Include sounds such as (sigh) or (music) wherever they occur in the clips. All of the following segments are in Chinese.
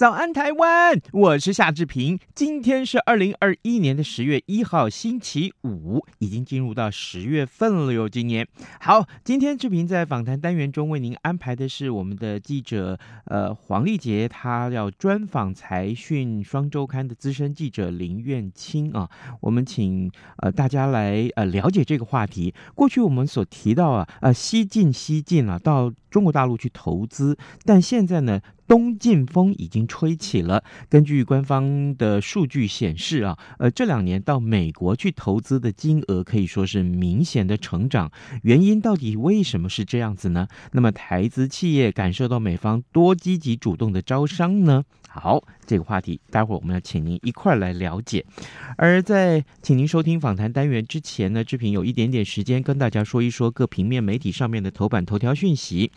早安，台湾！我是夏志平。今天是二零二一年的十月一号，星期五，已经进入到十月份了哟。今年好，今天志平在访谈单元中为您安排的是我们的记者呃黄丽杰，他要专访财讯双周刊的资深记者林苑清啊。我们请呃大家来呃了解这个话题。过去我们所提到啊呃西进西进啊，到中国大陆去投资，但现在呢？东进风已经吹起了。根据官方的数据显示啊，呃，这两年到美国去投资的金额可以说是明显的成长。原因到底为什么是这样子呢？那么台资企业感受到美方多积极主动的招商呢？好，这个话题待会儿我们要请您一块儿来了解。而在请您收听访谈单元之前呢，志平有一点点时间跟大家说一说各平面媒体上面的头版头条讯息，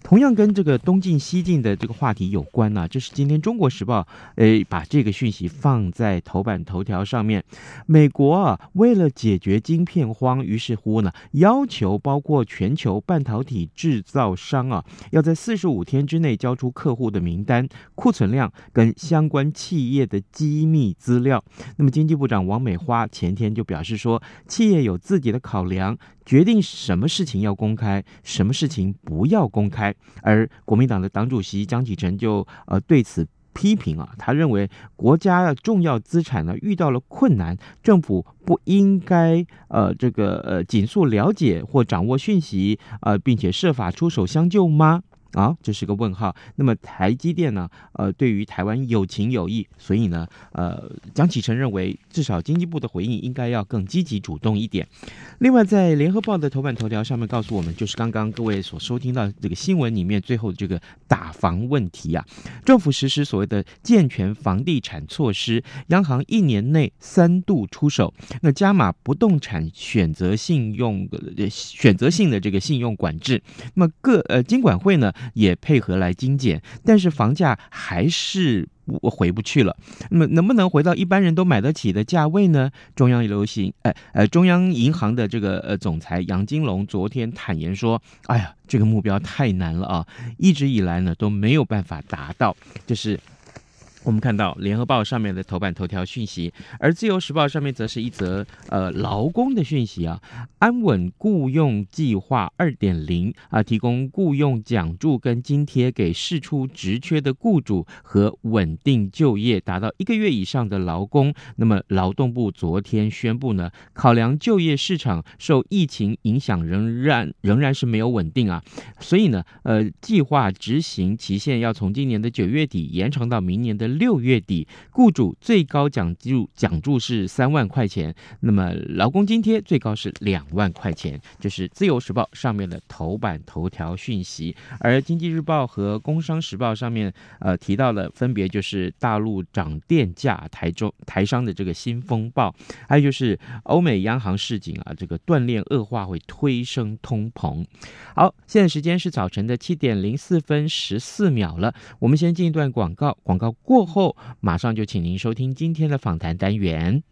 同样跟这个东进西进的这个话题有关呢、啊。这是今天《中国时报》诶把这个讯息放在头版头条上面。美国啊，为了解决晶片荒，于是乎呢，要求包括全球半导体制造商啊，要在四十五天之内交出客户的名单、库存量。跟相相关企业的机密资料，那么经济部长王美花前天就表示说，企业有自己的考量，决定什么事情要公开，什么事情不要公开。而国民党的党主席江启臣就呃对此批评啊，他认为国家的重要资产呢遇到了困难，政府不应该呃这个呃紧速了解或掌握讯息呃，并且设法出手相救吗？啊，这是个问号。那么台积电呢？呃，对于台湾有情有义，所以呢，呃，江启臣认为，至少经济部的回应应该要更积极主动一点。另外，在联合报的头版头条上面告诉我们，就是刚刚各位所收听到这个新闻里面最后的这个打房问题啊，政府实施所谓的健全房地产措施，央行一年内三度出手，那加码不动产选择信用呃选择性的这个信用管制，那么各呃金管会呢？也配合来精简，但是房价还是回不去了。那么能不能回到一般人都买得起的价位呢？中央流行，呃呃，中央银行的这个呃总裁杨金龙昨天坦言说：“哎呀，这个目标太难了啊，一直以来呢都没有办法达到。”就是。我们看到《联合报》上面的头版头条讯息，而《自由时报》上面则是一则呃劳工的讯息啊，安稳雇佣计划二点零啊，提供雇佣奖助跟津贴给释出职缺的雇主和稳定就业达到一个月以上的劳工。那么劳动部昨天宣布呢，考量就业市场受疫情影响仍然仍然是没有稳定啊，所以呢，呃，计划执行期限要从今年的九月底延长到明年的。六月底，雇主最高奖助奖助是三万块钱，那么劳工津贴最高是两万块钱，就是《自由时报》上面的头版头条讯息。而《经济日报》和《工商时报》上面呃提到了，分别就是大陆涨电价、台中台商的这个新风暴，还有就是欧美央行示警啊，这个断链恶化会推升通膨。好，现在时间是早晨的七点零四分十四秒了，我们先进一段广告，广告过后马上就请您收听今天的访谈单元。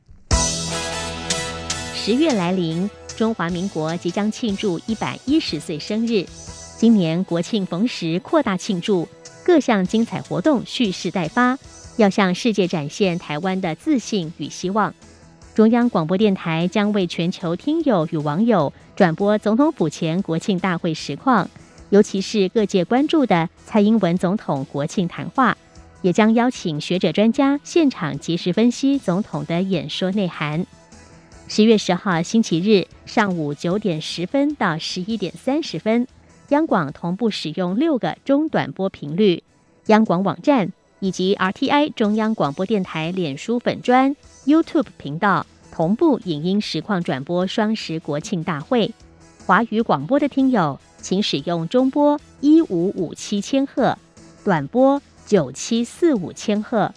十月来临，中华民国即将庆祝一百一十岁生日。今年国庆逢时，扩大庆祝，各项精彩活动蓄势待发，要向世界展现台湾的自信与希望。中央广播电台将为全球听友与网友转播总统府前国庆大会实况，尤其是各界关注的蔡英文总统国庆谈话。也将邀请学者专家现场及时分析总统的演说内涵。十月十号星期日上午九点十分到十一点三十分，央广同步使用六个中短波频率，央广网站以及 RTI 中央广播电台脸书粉专、YouTube 频道同步影音实况转播双十国庆大会。华语广播的听友，请使用中波一五五七千赫、短波九七四五千赫、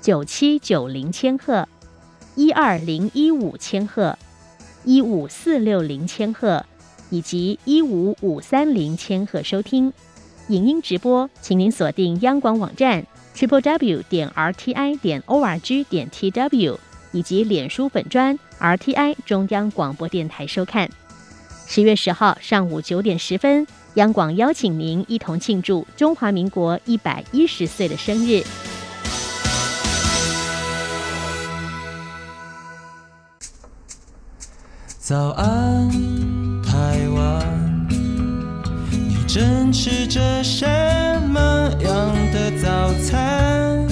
九七九零千赫、一二零一五千赫、一五四六零千赫以及一五五三零千赫收听。影音直播，请您锁定央广网站 triple w 点 r t i 点 o r g 点 t w 以及脸书粉专 r t i 中央广播电台收看。十月十号上午九点十分，央广邀请您一同庆祝中华民国一百一十岁的生日。早安，台湾。你正吃着什么样的早餐？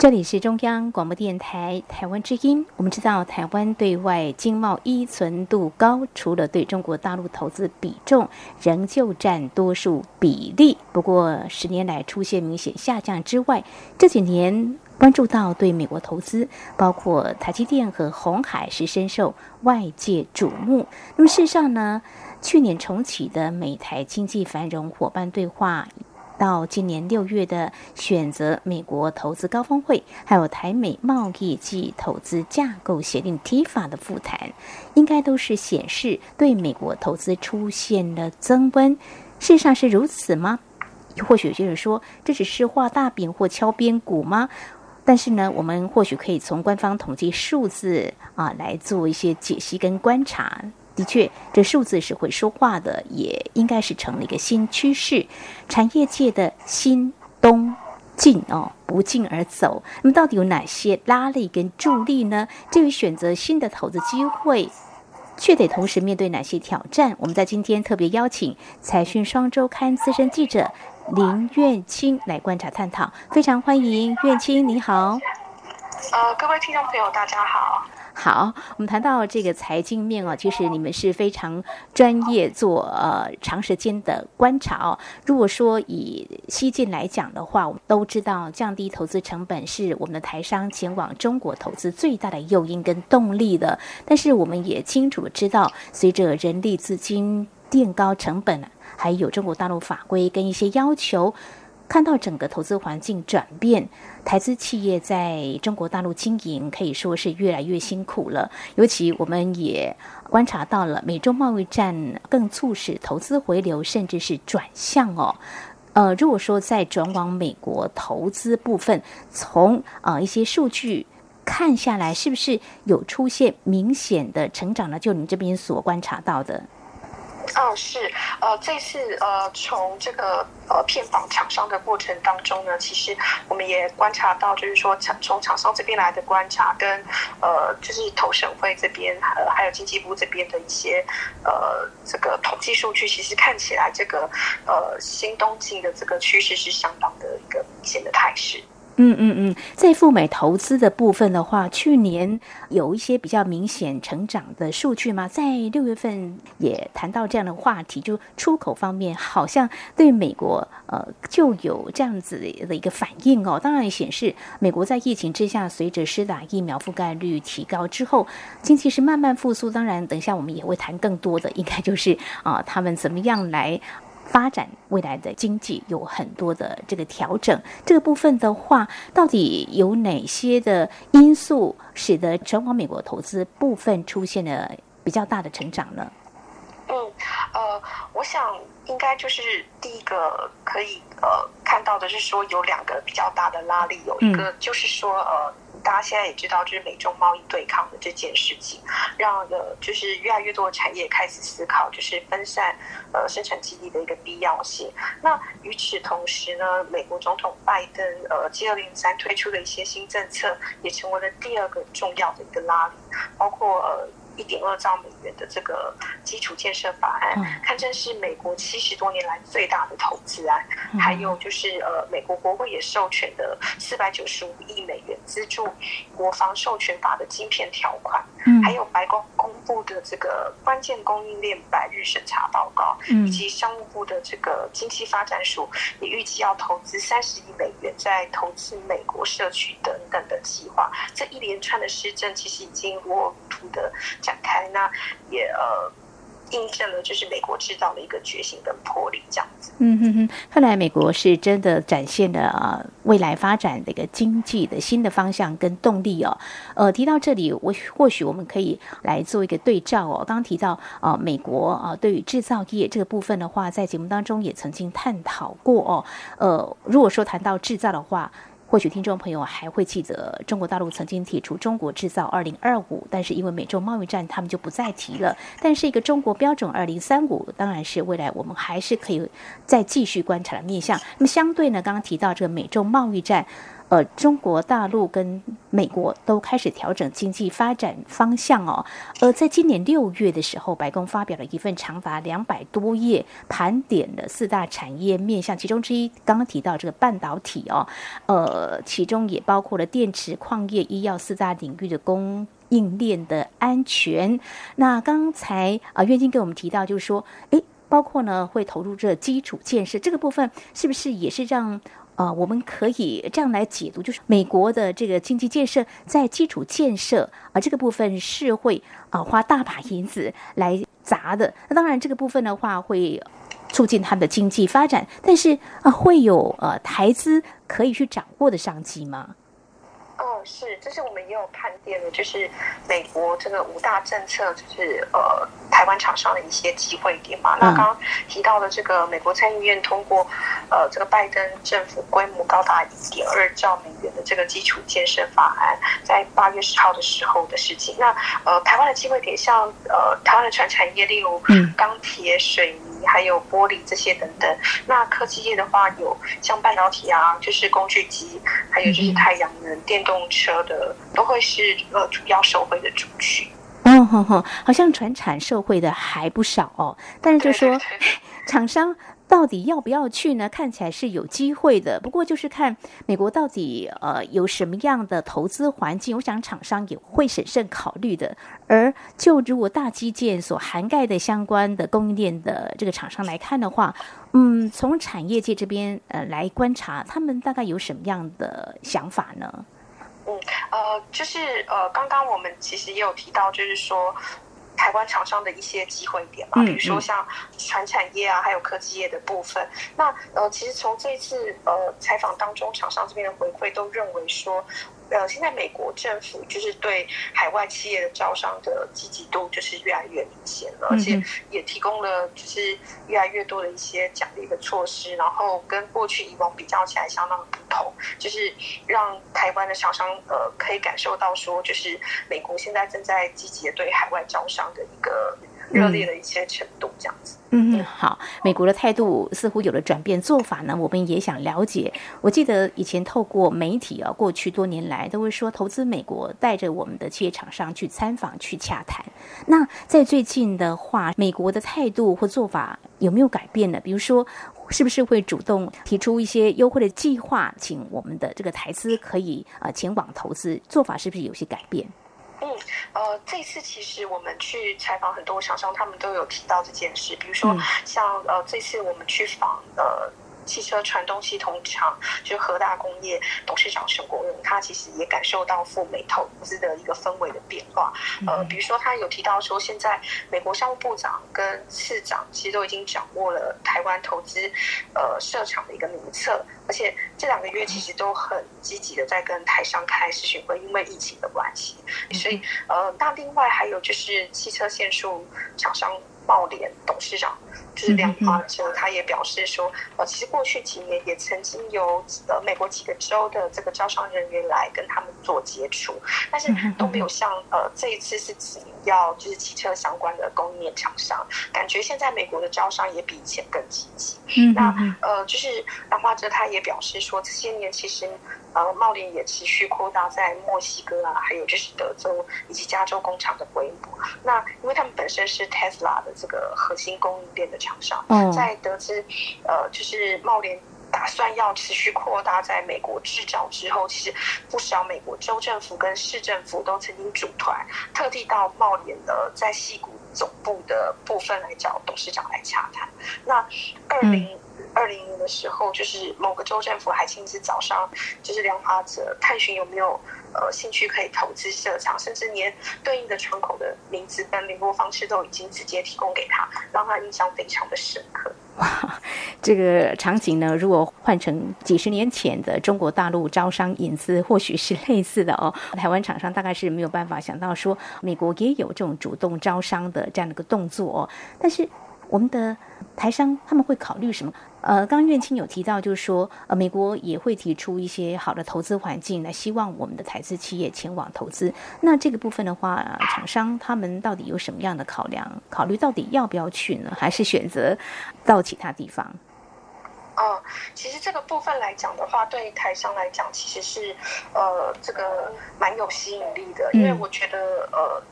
这里是中央广播电台台湾之音。我们知道，台湾对外经贸依存度高，除了对中国大陆投资比重仍旧占多数比例，不过十年来出现明显下降之外，这几年关注到对美国投资，包括台积电和鸿海是深受外界瞩目。那么事实上呢，去年重启的美台经济繁荣伙伴对话。到今年六月的选择美国投资高峰会，还有台美贸易暨投资架构协定 TIFA 的复谈，应该都是显示对美国投资出现了增温。事实上是如此吗？或许有些人说这只是画大饼或敲边鼓吗？但是呢，我们或许可以从官方统计数字啊来做一些解析跟观察。的确，这数字是会说话的，也应该是成了一个新趋势，产业界的新东进哦，不进而走。那么，到底有哪些拉力跟助力呢？至于选择新的投资机会，却得同时面对哪些挑战？我们在今天特别邀请《财讯双周刊》资深记者林苑青来观察探讨，非常欢迎苑青，你好。呃，各位听众朋友，大家好。好，我们谈到这个财经面哦，其实你们是非常专业做呃长时间的观察哦。如果说以西进来讲的话，我们都知道降低投资成本是我们的台商前往中国投资最大的诱因跟动力的。但是我们也清楚知道，随着人力资金垫高成本，还有中国大陆法规跟一些要求。看到整个投资环境转变，台资企业在中国大陆经营可以说是越来越辛苦了。尤其我们也观察到了美中贸易战更促使投资回流，甚至是转向哦。呃，如果说在转往美国投资部分，从呃一些数据看下来，是不是有出现明显的成长呢？就您这边所观察到的。哦，是，呃，这次呃，从这个呃片访厂商的过程当中呢，其实我们也观察到，就是说厂从厂商这边来的观察跟，跟呃，就是投审会这边，呃，还有经济部这边的一些呃这个统计数据，其实看起来这个呃新东进的这个趋势是相当的一个明显的态势。嗯嗯嗯，在赴美投资的部分的话，去年有一些比较明显成长的数据吗？在六月份也谈到这样的话题，就出口方面好像对美国呃就有这样子的一个反应哦。当然也显示美国在疫情之下，随着施打疫苗覆盖率提高之后，经济是慢慢复苏。当然，等一下我们也会谈更多的，应该就是啊、他们怎么样来。发展未来的经济有很多的这个调整，这个部分的话，到底有哪些的因素使得全网美国投资部分出现了比较大的成长呢？嗯，呃，我想应该就是第一个可以呃看到的是说有两个比较大的拉力，有一个就是说呃。大家现在也知道，就是美中贸易对抗的这件事情，让呃，就是越来越多的产业开始思考，就是分散呃生产基地的一个必要性。那与此同时呢，美国总统拜登呃接二连三推出的一些新政策，也成为了第二个重要的一个拉力，包括呃。一点二兆美元的这个基础建设法案，嗯、堪称是美国七十多年来最大的投资案。嗯、还有就是呃，美国国会也授权的四百九十五亿美元资助国防授权法的晶片条款，嗯、还有白宫公布的这个关键供应链百日审查报告，嗯、以及商务部的这个经济发展署也预计要投资三十亿美元在投资美国社区等等的计划。这一连串的施政其实已经如图的。展开，那也呃印证了就是美国制造的一个决心跟魄力，这样子。嗯哼哼，看来美国是真的展现了呃未来发展的一个经济的新的方向跟动力哦。呃，提到这里，我或许我们可以来做一个对照哦。刚刚提到啊、美国啊、呃、对于制造业这个部分的话，在节目当中也曾经探讨过哦。呃，如果说谈到制造的话。或许听众朋友还会记得，中国大陆曾经提出“中国制造二零二五”，但是因为美中贸易战，他们就不再提了。但是一个“中国标准二零三五”，当然是未来我们还是可以再继续观察的面向。那么相对呢，刚刚提到这个美中贸易战。呃，中国大陆跟美国都开始调整经济发展方向哦。而在今年六月的时候，白宫发表了一份长达两百多页，盘点了四大产业面向，其中之一刚刚提到这个半导体哦，呃，其中也包括了电池、矿业、医药四大领域的供应链的安全。那刚才啊，愿晶给我们提到，就是说，诶，包括呢会投入这基础建设这个部分，是不是也是让？啊、我们可以这样来解读，就是美国的这个经济建设在基础建设啊、这个部分是会啊、花大把银子来砸的。那当然这个部分的话会促进它的经济发展，但是啊、会有呃台资可以去掌握的商机吗？哦，是，这是我们也有盘点的，就是美国这个五大政策，就是呃台湾厂商的一些机会点嘛。嗯、那刚刚提到的这个美国参议院通过，呃，这个拜登政府规模高达一点二兆美元的这个基础建设法案，在八月十号的时候的事情。那呃，台湾的机会点像呃台湾的船产业，例如钢铁、水泥。还有玻璃这些等等，那科技业的话，有像半导体啊，就是工具机，还有就是太阳能、嗯、电动车的，都会是呃主要受惠的族群。嗯哼哼，好像传产受惠的还不少哦，但是就说 (laughs) 厂商。到底要不要去呢？看起来是有机会的，不过就是看美国到底呃有什么样的投资环境，我想厂商也会审慎考虑的。而就如果大基建所涵盖的相关的供应链的这个厂商来看的话，嗯，从产业界这边呃来观察，他们大概有什么样的想法呢？嗯，呃，就是呃，刚刚我们其实也有提到，就是说。台湾厂商的一些机会点嘛，比如说像船产业啊，还有科技业的部分。那呃，其实从这次呃采访当中，厂商这边的回馈都认为说。呃，现在美国政府就是对海外企业的招商的积极度就是越来越明显了，而且也提供了就是越来越多的一些奖励的措施，然后跟过去以往比较起来相当不同，就是让台湾的厂商呃可以感受到说，就是美国现在正在积极的对海外招商的一个。热烈的一些程度，这样子。嗯嗯，好，美国的态度似乎有了转变，做法呢，我们也想了解。我记得以前透过媒体啊，过去多年来都会说投资美国，带着我们的企业厂商去参访、去洽谈。那在最近的话，美国的态度或做法有没有改变呢？比如说，是不是会主动提出一些优惠的计划，请我们的这个台资可以啊前往投资？做法是不是有些改变？嗯，呃，这次其实我们去采访很多厂商，他们都有提到这件事。比如说，像呃，这次我们去访呃。汽车传动系统厂就是和大工业董事长沈国荣，他其实也感受到赴美投资的一个氛围的变化。呃，比如说他有提到说，现在美国商务部长跟次长其实都已经掌握了台湾投资呃设厂的一个名册，而且这两个月其实都很积极的在跟台商开视讯会，因为疫情的关系。所以呃，那另外还有就是汽车线束厂商茂联董事长。就是量化之后，他也表示说，呃，其实过去几年也曾经有呃美国几个州的这个招商人员来跟他们做接触，但是都没有像呃这一次是只要就是汽车相关的供应链厂商，感觉现在美国的招商也比以前更积极。嗯，那呃，就是兰花哲他也表示说，这些年其实呃，贸联也持续扩大在墨西哥啊，还有就是德州以及加州工厂的规模。那因为他们本身是 Tesla 的这个核心供应链的厂商，在得知呃，就是茂联。打算要持续扩大在美国制造之后，其实不少美国州政府跟市政府都曾经组团，特地到茂联的在西谷总部的部分来找董事长来洽谈。那二零二零年的时候，就是某个州政府还亲自找上，就是梁华泽探寻有没有呃兴趣可以投资设厂，甚至连对应的窗口的名字跟联络方式都已经直接提供给他，让他印象非常的深刻。哇，(laughs) 这个场景呢，如果换成几十年前的中国大陆招商引资，或许是类似的哦。台湾厂商大概是没有办法想到说，美国也有这种主动招商的这样的一个动作哦。但是我们的台商他们会考虑什么？呃，刚刚苑青有提到，就是说，呃，美国也会提出一些好的投资环境来，希望我们的台资企业前往投资。那这个部分的话，呃，厂商他们到底有什么样的考量？考虑到底要不要去呢？还是选择到其他地方？哦、呃，其实这个部分来讲的话，对台商来讲，其实是呃，这个蛮有吸引力的，因为我觉得呃。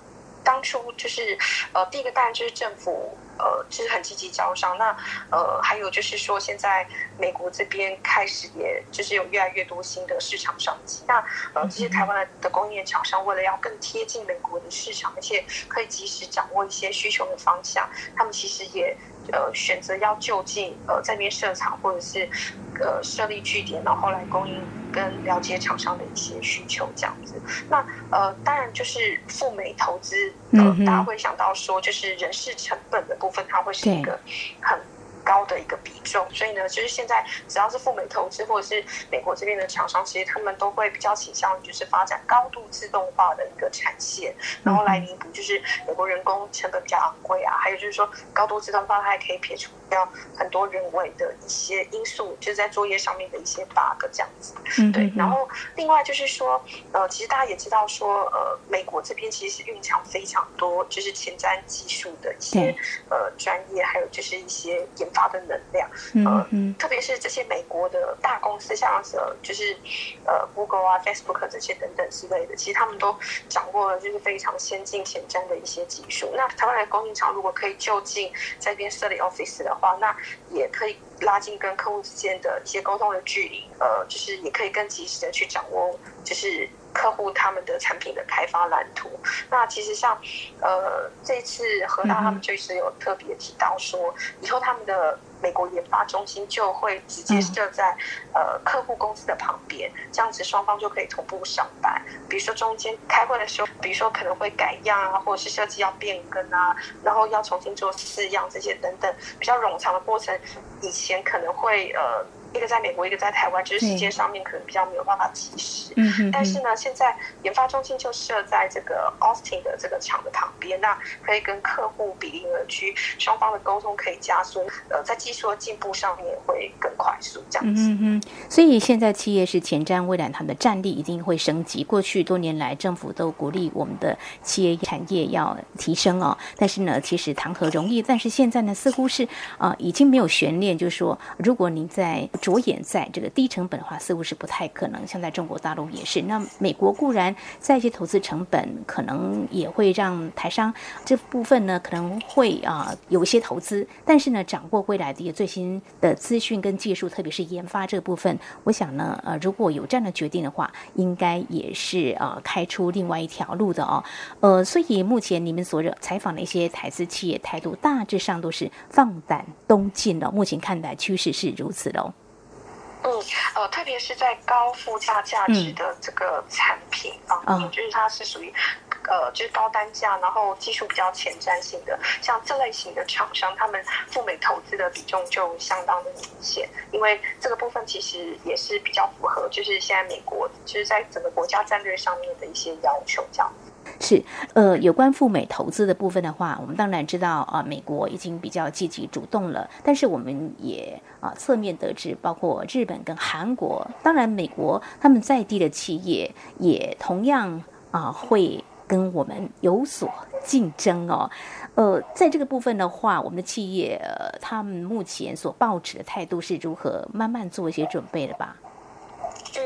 当初就是，呃，第一个当然就是政府，呃，就是很积极招商。那，呃，还有就是说，现在美国这边开始，也就是有越来越多新的市场商机。那，呃，这些台湾的供应链厂商，为了要更贴近美国的市场，而且可以及时掌握一些需求的方向，他们其实也。呃，选择要就近呃在那边设厂，或者是呃设立据点，然后来供应跟了解厂商的一些需求这样子。那呃，当然就是赴美投资，呃，大家会想到说，就是人事成本的部分，它会是一个很。高的一个比重，所以呢，就是现在只要是赴美投资或者是美国这边的厂商，其实他们都会比较倾向于就是发展高度自动化的一个产线，然后来弥补就是美国人工成本比较昂贵啊，还有就是说高度自动化它还可以撇除掉很多人为的一些因素，就是在作业上面的一些 bug 这样子。对，然后另外就是说，呃，其实大家也知道说，呃，美国这边其实是蕴藏非常多就是前瞻技术的一些呃专业，还有就是一些研发。的能量，呃，特别是这些美国的大公司，像是就是呃，Google 啊、Facebook 这些等等之类的，其实他们都掌握了就是非常先进前瞻的一些技术。那台湾的供应厂如果可以就近在这边设立 office 的话，那也可以拉近跟客户之间的一些沟通的距离，呃，就是也可以更及时的去掌握，就是。客户他们的产品的开发蓝图，那其实像，呃，这次和大他们就是有特别提到说，以后他们的。美国研发中心就会直接设在呃客户公司的旁边，这样子双方就可以同步上班。比如说中间开会的时候，比如说可能会改样啊，或者是设计要变更啊，然后要重新做试样这些等等比较冗长的过程，以前可能会呃一个在美国，一个在台湾，就是时间上面可能比较没有办法及时。嗯，但是呢，现在研发中心就设在这个 Austin 的这个厂的旁边，那可以跟客户比邻而居，双方的沟通可以加速。呃，在技术的进步上面会更快速，这样子。嗯嗯，所以现在企业是前瞻未来，他们的战力一定会升级。过去多年来，政府都鼓励我们的企业产业要提升哦。但是呢，其实谈何容易？但是现在呢，似乎是啊、呃，已经没有悬念，就是说，如果您在着眼在这个低成本的话，似乎是不太可能。像在中国大陆也是。那美国固然在一些投资成本，可能也会让台商这部分呢，可能会啊、有一些投资，但是呢，掌握未来的一个最新的资讯跟技术，特别是研发这部分，我想呢，呃，如果有这样的决定的话，应该也是呃开出另外一条路的哦。呃，所以目前你们所采访的一些台资企业态度，大致上都是放胆东进的。目前看来趋势是如此的哦。嗯，呃，特别是在高附加价值的这个产品方面，嗯、就是它是属于。呃，就是高单价，然后技术比较前瞻性的，像这类型的厂商，他们赴美投资的比重就相当的明显，因为这个部分其实也是比较符合，就是现在美国就是在整个国家战略上面的一些要求，这样子。是，呃，有关赴美投资的部分的话，我们当然知道啊，美国已经比较积极主动了，但是我们也啊侧面得知，包括日本跟韩国，当然美国他们在地的企业也同样啊会。跟我们有所竞争哦。呃，在这个部分的话，我们的企业，他们目前所抱持的态度是如何？慢慢做一些准备的吧。嗯，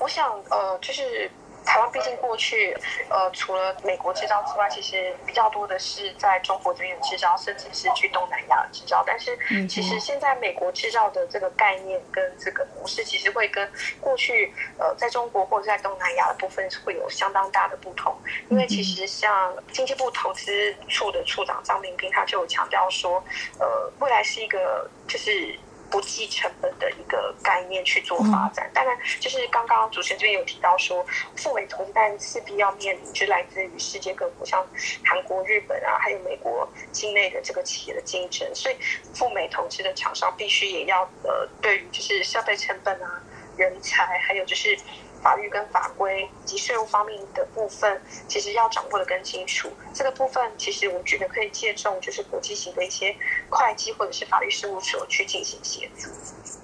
我想，呃，就是。台湾毕竟过去，呃，除了美国制造之外，其实比较多的是在中国这边制造，甚至是去东南亚制造。但是，其实现在美国制造的这个概念跟这个模式，其实会跟过去呃在中国或者在东南亚的部分会有相当大的不同。因为其实像经济部投资处的处长张明斌，他就有强调说，呃，未来是一个就是。不计成本的一个概念去做发展，当然就是刚刚主持人这边有提到说，赴美投资，但势必要面临就是来自于世界各国，像韩国、日本啊，还有美国境内的这个企业的竞争，所以赴美投资的厂商必须也要呃，对于就是消费成本啊、人才，还有就是。法律跟法规以及税务方面的部分，其实要掌握得更清楚。这个部分其实我觉得可以借重就是国际型的一些会计或者是法律事务所去进行协助。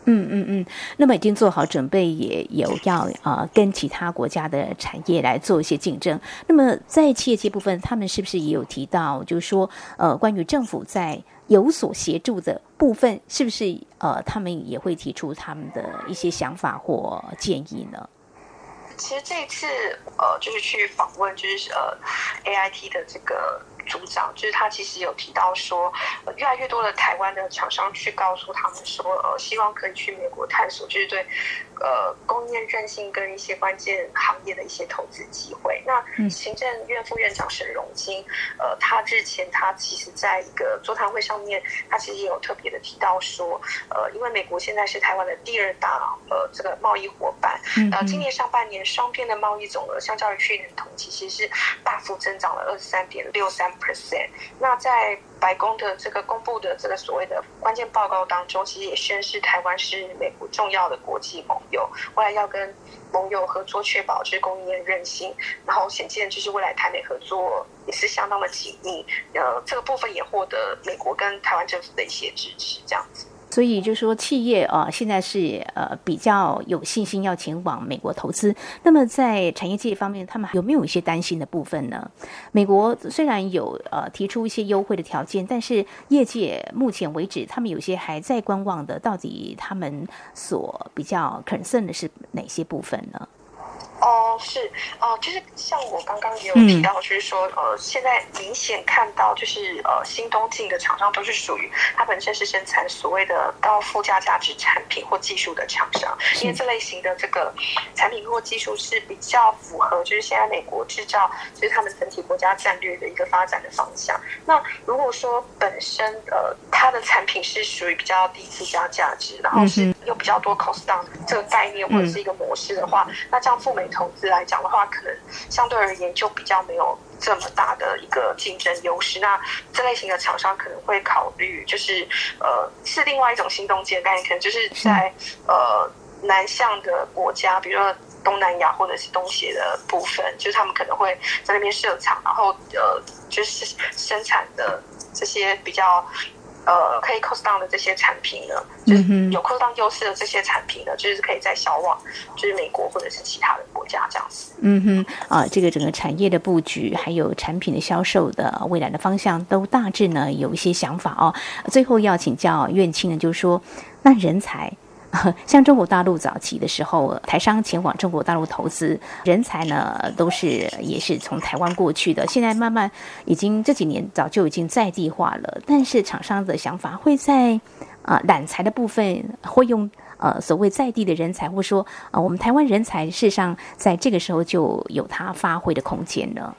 嗯嗯嗯，那么已经做好准备，也有要啊、呃、跟其他国家的产业来做一些竞争。那么在企业界部分，他们是不是也有提到，就是说呃关于政府在有所协助的部分，是不是呃他们也会提出他们的一些想法或建议呢？其实这一次，呃，就是去访问，就是呃，AIT 的这个组长，就是他其实有提到说，呃，越来越多的台湾的厂商去告诉他们说，呃，希望可以去美国探索，就是对。呃，供应链韧性跟一些关键行业的一些投资机会。那行政院副院长沈荣金，呃，他日前他其实在一个座谈会上面，他其实也有特别的提到说，呃，因为美国现在是台湾的第二大呃这个贸易伙伴，呃，今年上半年双边的贸易总额相较于去年同期，其实是大幅增长了二十三点六三 percent。那在白宫的这个公布的这个所谓的关键报告当中，其实也宣示台湾是美国重要的国际盟友，未来要跟盟友合作，确保就是供应链韧性，然后显见就是未来台美合作也是相当的紧密。呃，这个部分也获得美国跟台湾政府的一些支持，这样子。所以就是说，企业啊，现在是呃比较有信心要前往美国投资。那么在产业界方面，他们有没有一些担心的部分呢？美国虽然有呃提出一些优惠的条件，但是业界目前为止，他们有些还在观望的。到底他们所比较 concern 的是哪些部分呢？哦，是哦，就是像我刚刚也有提到，就是说，嗯、呃，现在明显看到，就是呃，新东进的厂商都是属于它本身是生产所谓的高附加价值产品或技术的厂商，因为这类型的这个产品或技术是比较符合，就是现在美国制造就是他们整体国家战略的一个发展的方向。那如果说本身呃，它的产品是属于比较低附加价值，然后是有比较多 cost down 这个概念或者是一个模式的话，那这样赴美。投资来讲的话，可能相对而言就比较没有这么大的一个竞争优势。那这类型的厂商可能会考虑，就是呃，是另外一种新东进的概念，可能就是在呃南向的国家，比如说东南亚或者是东协的部分，就是他们可能会在那边设厂，然后呃，就是生产的这些比较。呃，可以 cost down 的这些产品呢，就是有 cost down 优势的这些产品呢，就是可以在销往就是美国或者是其他的国家这样子。嗯哼，啊，这个整个产业的布局，还有产品的销售的未来的方向，都大致呢有一些想法哦。最后要请教院青呢，就是说，那人才。(laughs) 像中国大陆早期的时候，台商前往中国大陆投资，人才呢都是也是从台湾过去的。现在慢慢已经这几年早就已经在地化了，但是厂商的想法会在啊揽才的部分会用呃所谓在地的人才，或说啊、我们台湾人才事实上在这个时候就有它发挥的空间了。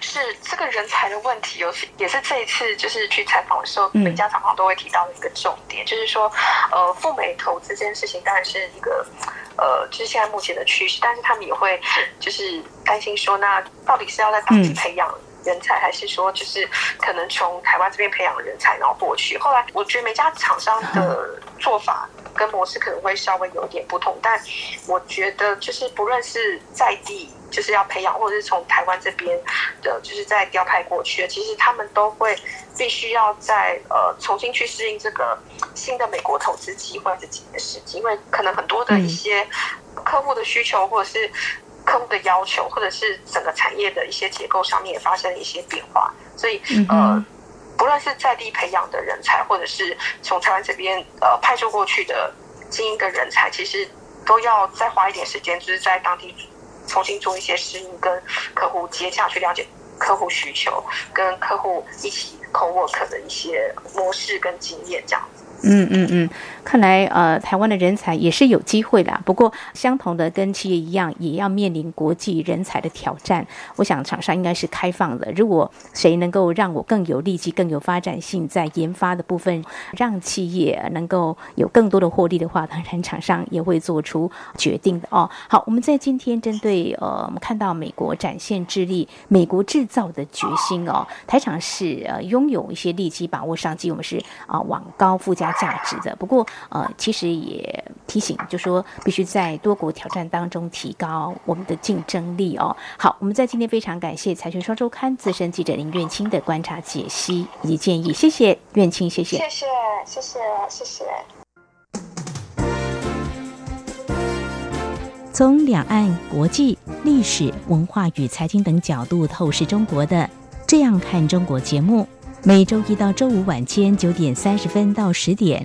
是这个人才的问题，尤其也是这一次就是去采访的时候，每家厂商都会提到的一个重点，嗯、就是说，呃，赴美投资这件事情当然是一个，呃，就是现在目前的趋势，但是他们也会就是担心说，那到底是要在当地培养人才，嗯、还是说就是可能从台湾这边培养人才然后过去？后来我觉得每家厂商的做法跟模式可能会稍微有点不同，但我觉得就是不论是在地。就是要培养，或者是从台湾这边的，就是在调派过去的。其实他们都会必须要在呃重新去适应这个新的美国投资机会这几个时机，因为可能很多的一些客户的需求或者是。客户的要求，或者是整个产业的一些结构上面也发生了一些变化，所以呃，不论是在地培养的人才，或者是从台湾这边呃派驻过去的精英的人才，其实都要再花一点时间，就是在当地重新做一些适应，跟客户接洽，去了解客户需求，跟客户一起 co-work 的一些模式跟经验这样子。嗯嗯嗯，看来呃，台湾的人才也是有机会的。不过，相同的跟企业一样，也要面临国际人才的挑战。我想厂商应该是开放的。如果谁能够让我更有利基、更有发展性，在研发的部分，让企业能够有更多的获利的话，当然厂商也会做出决定的哦。好，我们在今天针对呃，我们看到美国展现致力美国制造的决心哦。台厂是呃拥有一些利基，把握商机，我们是啊、往高附加价值的，不过呃，其实也提醒，就说必须在多国挑战当中提高我们的竞争力哦。好，我们在今天非常感谢《财讯双周刊》资深记者林苑青的观察解析以及建议，谢谢苑青，谢谢，谢谢，谢谢，谢谢。从两岸、国际、历史、文化与财经等角度透视中国的，这样看中国节目。每周一到周五晚间九点三十分到十点，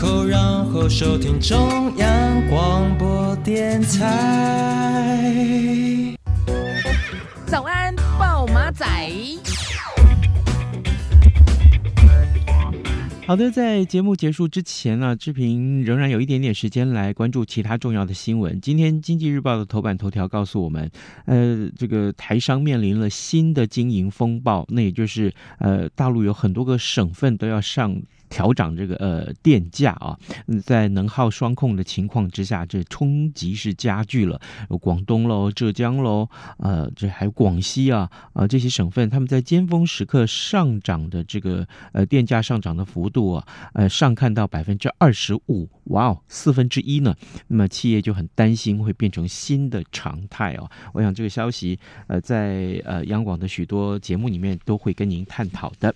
口，然后收听中央广播电台。早安，暴马仔。好的，在节目结束之前呢，志平仍然有一点点时间来关注其他重要的新闻。今天《经济日报》的头版头条告诉我们，呃，这个台商面临了新的经营风暴，那也就是呃，大陆有很多个省份都要上。调涨这个呃电价啊，在能耗双控的情况之下，这冲击是加剧了。广东喽、浙江喽，呃，这还有广西啊，啊、呃、这些省份，他们在尖峰时刻上涨的这个呃电价上涨的幅度啊，呃上看到百分之二十五，哇哦，四分之一呢。那么企业就很担心会变成新的常态哦。我想这个消息呃在呃央广的许多节目里面都会跟您探讨的。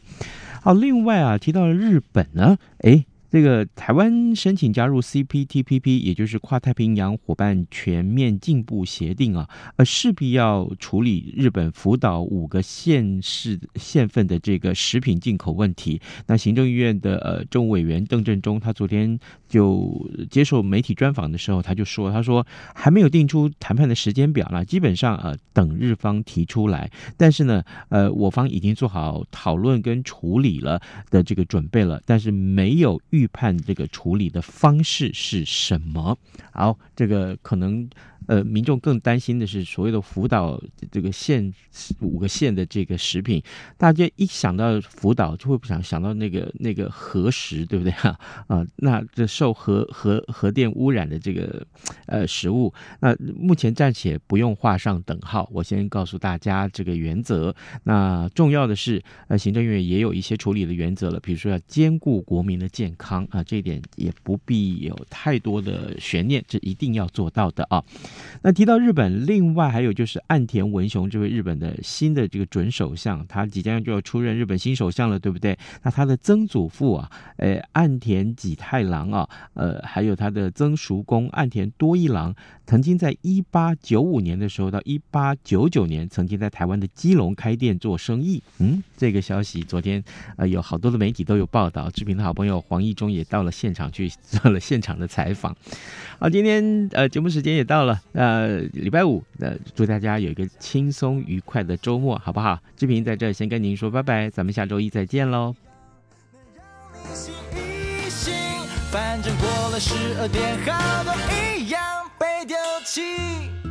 啊，另外啊，提到了日本呢，诶。这个台湾申请加入 CPTPP，也就是跨太平洋伙伴全面进步协定啊，呃，势必要处理日本福岛五个县市县份的这个食品进口问题。那行政院的呃政务委员邓振中，他昨天就接受媒体专访的时候，他就说，他说还没有定出谈判的时间表呢，基本上呃等日方提出来，但是呢，呃我方已经做好讨论跟处理了的这个准备了，但是没有预。预判这个处理的方式是什么？好，这个可能。呃，民众更担心的是所谓的福岛这个县五个县的这个食品，大家一想到福岛就会不想想到那个那个核食，对不对哈？啊、那这受核核核电污染的这个呃食物，那目前暂且不用画上等号。我先告诉大家这个原则。那重要的是，呃，行政院也有一些处理的原则了，比如说要兼顾国民的健康啊、这一点也不必有太多的悬念，这一定要做到的啊。那提到日本，另外还有就是岸田文雄这位日本的新的这个准首相，他即将就要出任日本新首相了，对不对？那他的曾祖父啊，呃，岸田几太郎啊，呃，还有他的曾叔公岸田多一郎，曾经在一八九五年的时候到一八九九年，曾经在台湾的基隆开店做生意。嗯，这个消息昨天呃有好多的媒体都有报道，志平的好朋友黄义中也到了现场去做了现场的采访。好，今天呃节目时间也到了。呃，礼拜五，呃，祝大家有一个轻松愉快的周末，好不好？志平在这先跟您说拜拜，咱们下周一再见喽。反正过了十二点，好多一样被丢弃。